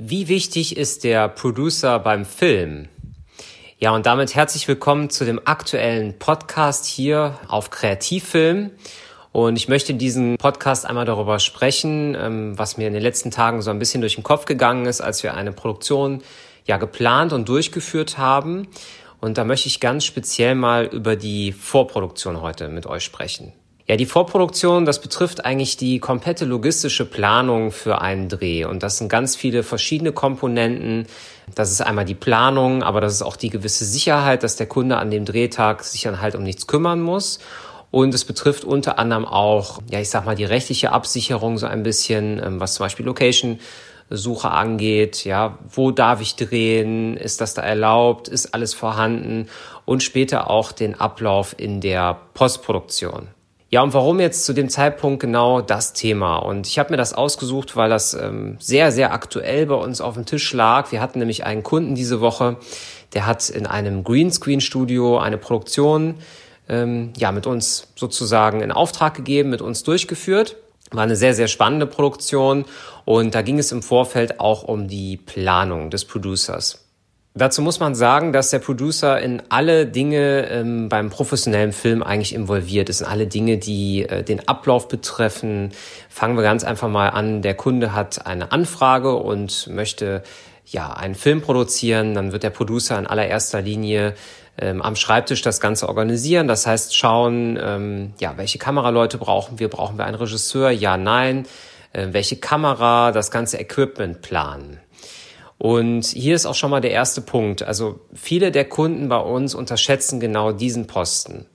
Wie wichtig ist der Producer beim Film? Ja, und damit herzlich willkommen zu dem aktuellen Podcast hier auf Kreativfilm. Und ich möchte in diesem Podcast einmal darüber sprechen, ähm, was mir in den letzten Tagen so ein bisschen durch den Kopf gegangen ist, als wir eine Produktion ja geplant und durchgeführt haben. Und da möchte ich ganz speziell mal über die Vorproduktion heute mit euch sprechen. Ja, die Vorproduktion, das betrifft eigentlich die komplette logistische Planung für einen Dreh. Und das sind ganz viele verschiedene Komponenten. Das ist einmal die Planung, aber das ist auch die gewisse Sicherheit, dass der Kunde an dem Drehtag sich dann halt um nichts kümmern muss. Und es betrifft unter anderem auch, ja, ich sag mal, die rechtliche Absicherung so ein bisschen, ähm, was zum Beispiel Location Suche angeht, ja, wo darf ich drehen, ist das da erlaubt, ist alles vorhanden und später auch den Ablauf in der Postproduktion. Ja, und warum jetzt zu dem Zeitpunkt genau das Thema? Und ich habe mir das ausgesucht, weil das ähm, sehr, sehr aktuell bei uns auf dem Tisch lag. Wir hatten nämlich einen Kunden diese Woche, der hat in einem Greenscreen-Studio eine Produktion ähm, ja, mit uns sozusagen in Auftrag gegeben, mit uns durchgeführt. War eine sehr, sehr spannende Produktion und da ging es im Vorfeld auch um die Planung des Producers. Dazu muss man sagen, dass der Producer in alle Dinge ähm, beim professionellen Film eigentlich involviert ist, in alle Dinge, die äh, den Ablauf betreffen. Fangen wir ganz einfach mal an. Der Kunde hat eine Anfrage und möchte ja einen Film produzieren. Dann wird der Producer in allererster Linie ähm, am Schreibtisch das Ganze organisieren. Das heißt, schauen, ähm, ja, welche Kameraleute brauchen wir? Brauchen wir einen Regisseur? Ja, nein. Äh, welche Kamera? Das ganze Equipment planen. Und hier ist auch schon mal der erste Punkt. Also viele der Kunden bei uns unterschätzen genau diesen Posten.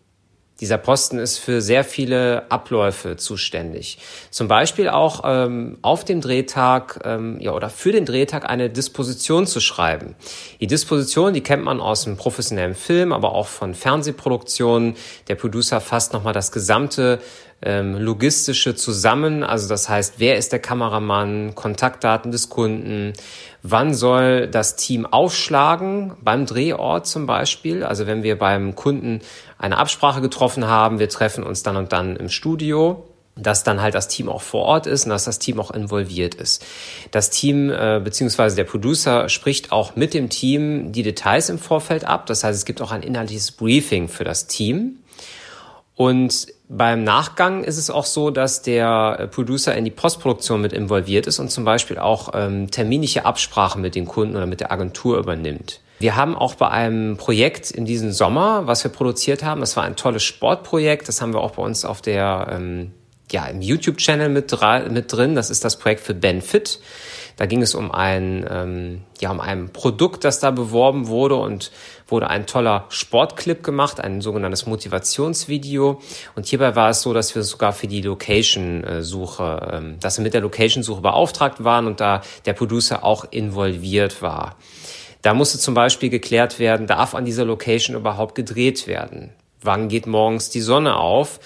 Dieser Posten ist für sehr viele Abläufe zuständig. Zum Beispiel auch ähm, auf dem Drehtag ähm, ja, oder für den Drehtag eine Disposition zu schreiben. Die Disposition, die kennt man aus dem professionellen Film, aber auch von Fernsehproduktionen. Der Producer fasst nochmal das gesamte ähm, logistische zusammen. Also das heißt, wer ist der Kameramann, Kontaktdaten des Kunden, wann soll das Team aufschlagen, beim Drehort zum Beispiel. Also wenn wir beim Kunden eine Absprache getroffen haben, wir treffen uns dann und dann im Studio dass dann halt das Team auch vor Ort ist und dass das Team auch involviert ist. Das Team äh, beziehungsweise der Producer spricht auch mit dem Team die Details im Vorfeld ab. Das heißt, es gibt auch ein inhaltliches Briefing für das Team. Und beim Nachgang ist es auch so, dass der äh, Producer in die Postproduktion mit involviert ist und zum Beispiel auch ähm, terminliche Absprachen mit den Kunden oder mit der Agentur übernimmt. Wir haben auch bei einem Projekt in diesem Sommer, was wir produziert haben, das war ein tolles Sportprojekt, das haben wir auch bei uns auf der ähm, ja, im YouTube-Channel mit, mit drin. Das ist das Projekt für Benfit. Da ging es um ein, ähm, ja, um ein Produkt, das da beworben wurde und wurde ein toller Sportclip gemacht, ein sogenanntes Motivationsvideo. Und hierbei war es so, dass wir sogar für die Location-Suche, ähm, dass wir mit der Location-Suche beauftragt waren und da der Producer auch involviert war. Da musste zum Beispiel geklärt werden, darf an dieser Location überhaupt gedreht werden? Wann geht morgens die Sonne auf?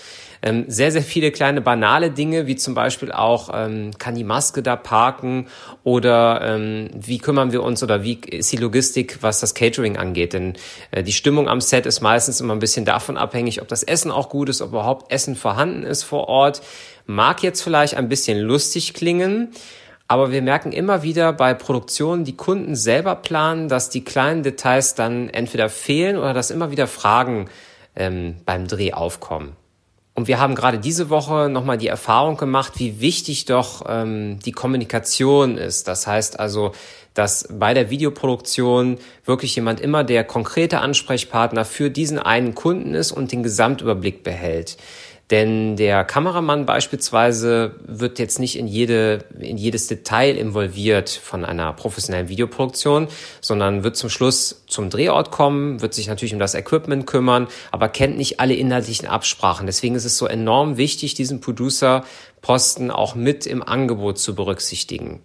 Ähm, sehr, sehr viele kleine banale Dinge, wie zum Beispiel auch, ähm, kann die Maske da parken oder ähm, wie kümmern wir uns oder wie ist die Logistik, was das Catering angeht. Denn äh, die Stimmung am Set ist meistens immer ein bisschen davon abhängig, ob das Essen auch gut ist, ob überhaupt Essen vorhanden ist vor Ort. Mag jetzt vielleicht ein bisschen lustig klingen, aber wir merken immer wieder bei Produktionen, die Kunden selber planen, dass die kleinen Details dann entweder fehlen oder dass immer wieder Fragen ähm, beim Dreh aufkommen. Und wir haben gerade diese Woche nochmal die Erfahrung gemacht, wie wichtig doch ähm, die Kommunikation ist. Das heißt also, dass bei der Videoproduktion wirklich jemand immer der konkrete Ansprechpartner für diesen einen Kunden ist und den Gesamtüberblick behält. Denn der Kameramann beispielsweise wird jetzt nicht in jede, in jedes Detail involviert von einer professionellen Videoproduktion, sondern wird zum Schluss zum Drehort kommen, wird sich natürlich um das Equipment kümmern, aber kennt nicht alle inhaltlichen Absprachen. Deswegen ist es so enorm wichtig, diesen Producer-Posten auch mit im Angebot zu berücksichtigen.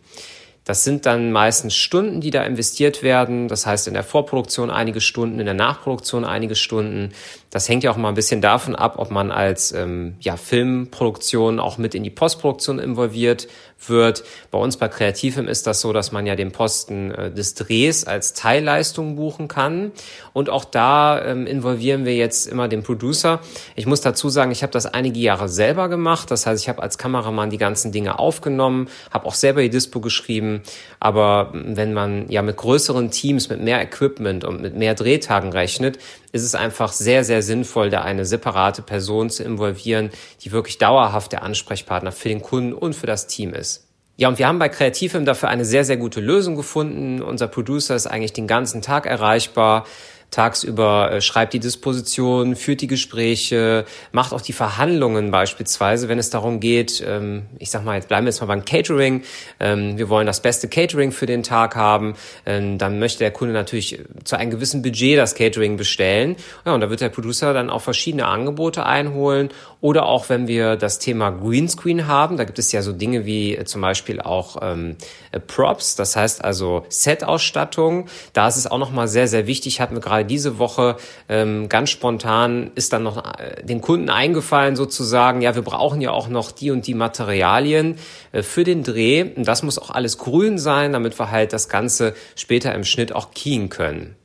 Das sind dann meistens Stunden, die da investiert werden. Das heißt in der Vorproduktion einige Stunden, in der Nachproduktion einige Stunden. Das hängt ja auch mal ein bisschen davon ab, ob man als ähm, ja, Filmproduktion auch mit in die Postproduktion involviert wird. Bei uns bei Kreativfilm ist das so, dass man ja den Posten äh, des Drehs als Teilleistung buchen kann. Und auch da ähm, involvieren wir jetzt immer den Producer. Ich muss dazu sagen, ich habe das einige Jahre selber gemacht. Das heißt, ich habe als Kameramann die ganzen Dinge aufgenommen, habe auch selber die Dispo geschrieben. Aber wenn man ja mit größeren Teams, mit mehr Equipment und mit mehr Drehtagen rechnet, ist es einfach sehr, sehr sinnvoll, da eine separate Person zu involvieren, die wirklich dauerhaft der Ansprechpartner für den Kunden und für das Team ist. Ja, und wir haben bei Kreativfilm dafür eine sehr, sehr gute Lösung gefunden. Unser Producer ist eigentlich den ganzen Tag erreichbar tagsüber äh, schreibt die Disposition, führt die Gespräche, macht auch die Verhandlungen beispielsweise, wenn es darum geht, ähm, ich sag mal, jetzt bleiben wir jetzt mal beim Catering, ähm, wir wollen das beste Catering für den Tag haben, ähm, dann möchte der Kunde natürlich zu einem gewissen Budget das Catering bestellen. Ja, und da wird der Producer dann auch verschiedene Angebote einholen oder auch wenn wir das Thema Greenscreen haben, da gibt es ja so Dinge wie äh, zum Beispiel auch ähm, äh, Props, das heißt also Set-Ausstattung. Da ist es auch nochmal sehr, sehr wichtig, hatten wir gerade diese Woche ähm, ganz spontan ist dann noch äh, den Kunden eingefallen sozusagen, ja, wir brauchen ja auch noch die und die Materialien äh, für den Dreh. Und das muss auch alles grün sein, damit wir halt das Ganze später im Schnitt auch keen können.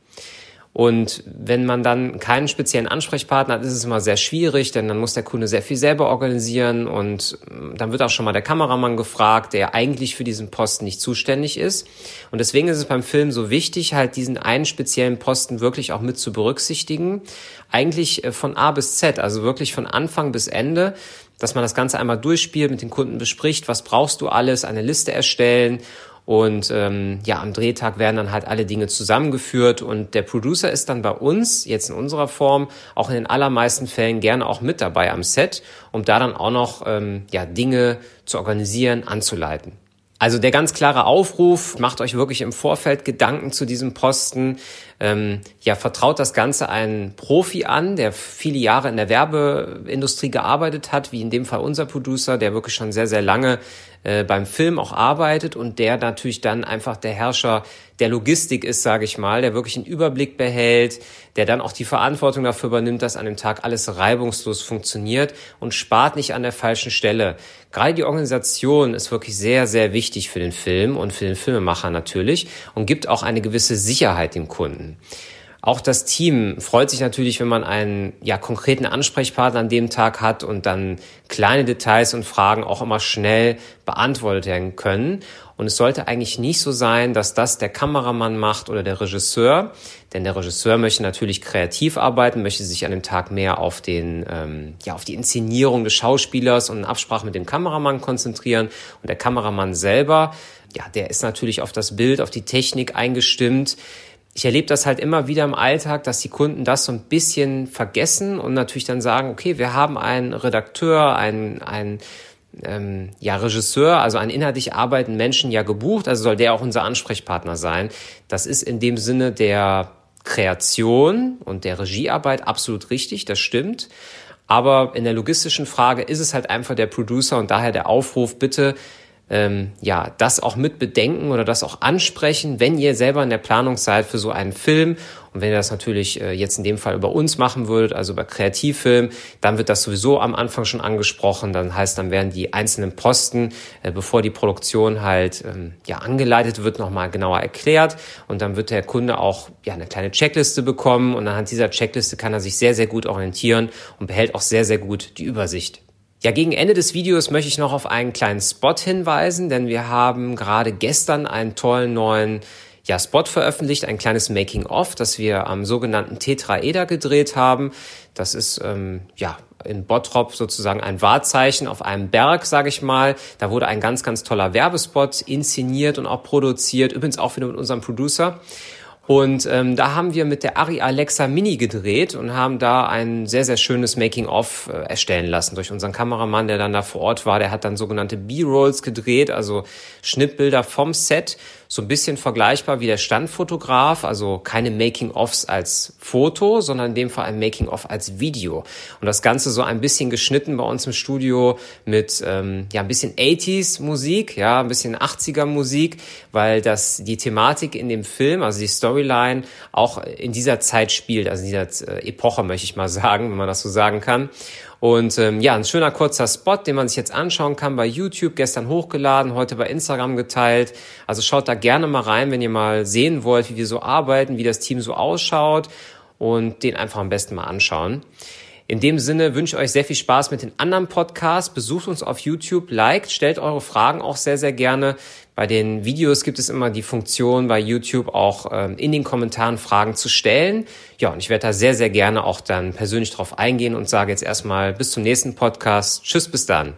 Und wenn man dann keinen speziellen Ansprechpartner hat, ist es immer sehr schwierig, denn dann muss der Kunde sehr viel selber organisieren und ähm, dann wird auch schon mal der Kameramann gefragt, der eigentlich für diesen Posten nicht zuständig ist. Und deswegen ist es beim Film so wichtig, halt diesen einen speziellen Posten wirklich auch mit zu berücksichtigen. Eigentlich äh, von A bis Z, also wirklich von Anfang bis Ende, dass man das Ganze einmal durchspielt, mit den Kunden bespricht, was brauchst du alles, eine Liste erstellen und ähm, ja, am Drehtag werden dann halt alle Dinge zusammengeführt und der Producer ist dann bei uns, jetzt in unserer Form, auch in den allermeisten Fällen gerne auch mit dabei am Set, um da dann auch noch ähm, ja, Dinge zu organisieren, anzuleiten. Also der ganz klare Aufruf, macht euch wirklich im Vorfeld Gedanken zu diesem Posten. Ähm, ja, vertraut das Ganze einen Profi an, der viele Jahre in der Werbeindustrie gearbeitet hat, wie in dem Fall unser Producer, der wirklich schon sehr, sehr lange äh, beim Film auch arbeitet und der natürlich dann einfach der Herrscher der Logistik ist, sage ich mal, der wirklich einen Überblick behält, der dann auch die Verantwortung dafür übernimmt, dass an dem Tag alles reibungslos funktioniert und spart nicht an der falschen Stelle. Gerade die Organisation ist wirklich sehr, sehr wichtig für den Film und für den Filmemacher natürlich und gibt auch eine gewisse Sicherheit dem Kunden. Auch das Team freut sich natürlich, wenn man einen ja, konkreten Ansprechpartner an dem Tag hat und dann kleine Details und Fragen auch immer schnell beantwortet werden können. Und es sollte eigentlich nicht so sein, dass das der Kameramann macht oder der Regisseur, denn der Regisseur möchte natürlich kreativ arbeiten, möchte sich an dem Tag mehr auf den, ähm, ja, auf die Inszenierung des Schauspielers und in Absprache mit dem Kameramann konzentrieren. Und der Kameramann selber, ja, der ist natürlich auf das Bild, auf die Technik eingestimmt ich erlebe das halt immer wieder im Alltag, dass die Kunden das so ein bisschen vergessen und natürlich dann sagen, okay, wir haben einen Redakteur, einen, einen ähm, ja, Regisseur, also einen inhaltlich arbeitenden Menschen ja gebucht, also soll der auch unser Ansprechpartner sein. Das ist in dem Sinne der Kreation und der Regiearbeit absolut richtig, das stimmt. Aber in der logistischen Frage ist es halt einfach der Producer und daher der Aufruf, bitte ähm, ja, das auch mit bedenken oder das auch ansprechen, wenn ihr selber in der Planung seid für so einen Film. Und wenn ihr das natürlich äh, jetzt in dem Fall über uns machen würdet, also über Kreativfilm, dann wird das sowieso am Anfang schon angesprochen. Dann heißt, dann werden die einzelnen Posten, äh, bevor die Produktion halt ähm, ja angeleitet wird, nochmal genauer erklärt. Und dann wird der Kunde auch ja eine kleine Checkliste bekommen. Und anhand dieser Checkliste kann er sich sehr, sehr gut orientieren und behält auch sehr, sehr gut die Übersicht. Ja, gegen Ende des Videos möchte ich noch auf einen kleinen Spot hinweisen, denn wir haben gerade gestern einen tollen neuen ja, Spot veröffentlicht, ein kleines Making-of, das wir am sogenannten Tetraeder gedreht haben. Das ist ähm, ja in Bottrop sozusagen ein Wahrzeichen auf einem Berg, sage ich mal. Da wurde ein ganz, ganz toller Werbespot inszeniert und auch produziert, übrigens auch wieder mit unserem Producer. Und ähm, da haben wir mit der Ari Alexa Mini gedreht und haben da ein sehr, sehr schönes Making-of äh, erstellen lassen durch unseren Kameramann, der dann da vor Ort war. Der hat dann sogenannte B-Rolls gedreht, also Schnittbilder vom Set so ein bisschen vergleichbar wie der Standfotograf, also keine Making-ofs als Foto, sondern in dem Fall ein Making-of als Video. Und das Ganze so ein bisschen geschnitten bei uns im Studio mit ähm, ja ein bisschen 80s Musik, ja, ein bisschen 80er Musik, weil das die Thematik in dem Film, also die Storyline auch in dieser Zeit spielt, also in dieser äh, Epoche möchte ich mal sagen, wenn man das so sagen kann. Und ähm, ja, ein schöner kurzer Spot, den man sich jetzt anschauen kann bei YouTube, gestern hochgeladen, heute bei Instagram geteilt. Also schaut da gerne mal rein, wenn ihr mal sehen wollt, wie wir so arbeiten, wie das Team so ausschaut und den einfach am besten mal anschauen. In dem Sinne wünsche ich euch sehr viel Spaß mit den anderen Podcasts. Besucht uns auf YouTube, liked, stellt eure Fragen auch sehr, sehr gerne. Bei den Videos gibt es immer die Funktion bei YouTube auch ähm, in den Kommentaren Fragen zu stellen. Ja, und ich werde da sehr, sehr gerne auch dann persönlich drauf eingehen und sage jetzt erstmal bis zum nächsten Podcast. Tschüss, bis dann.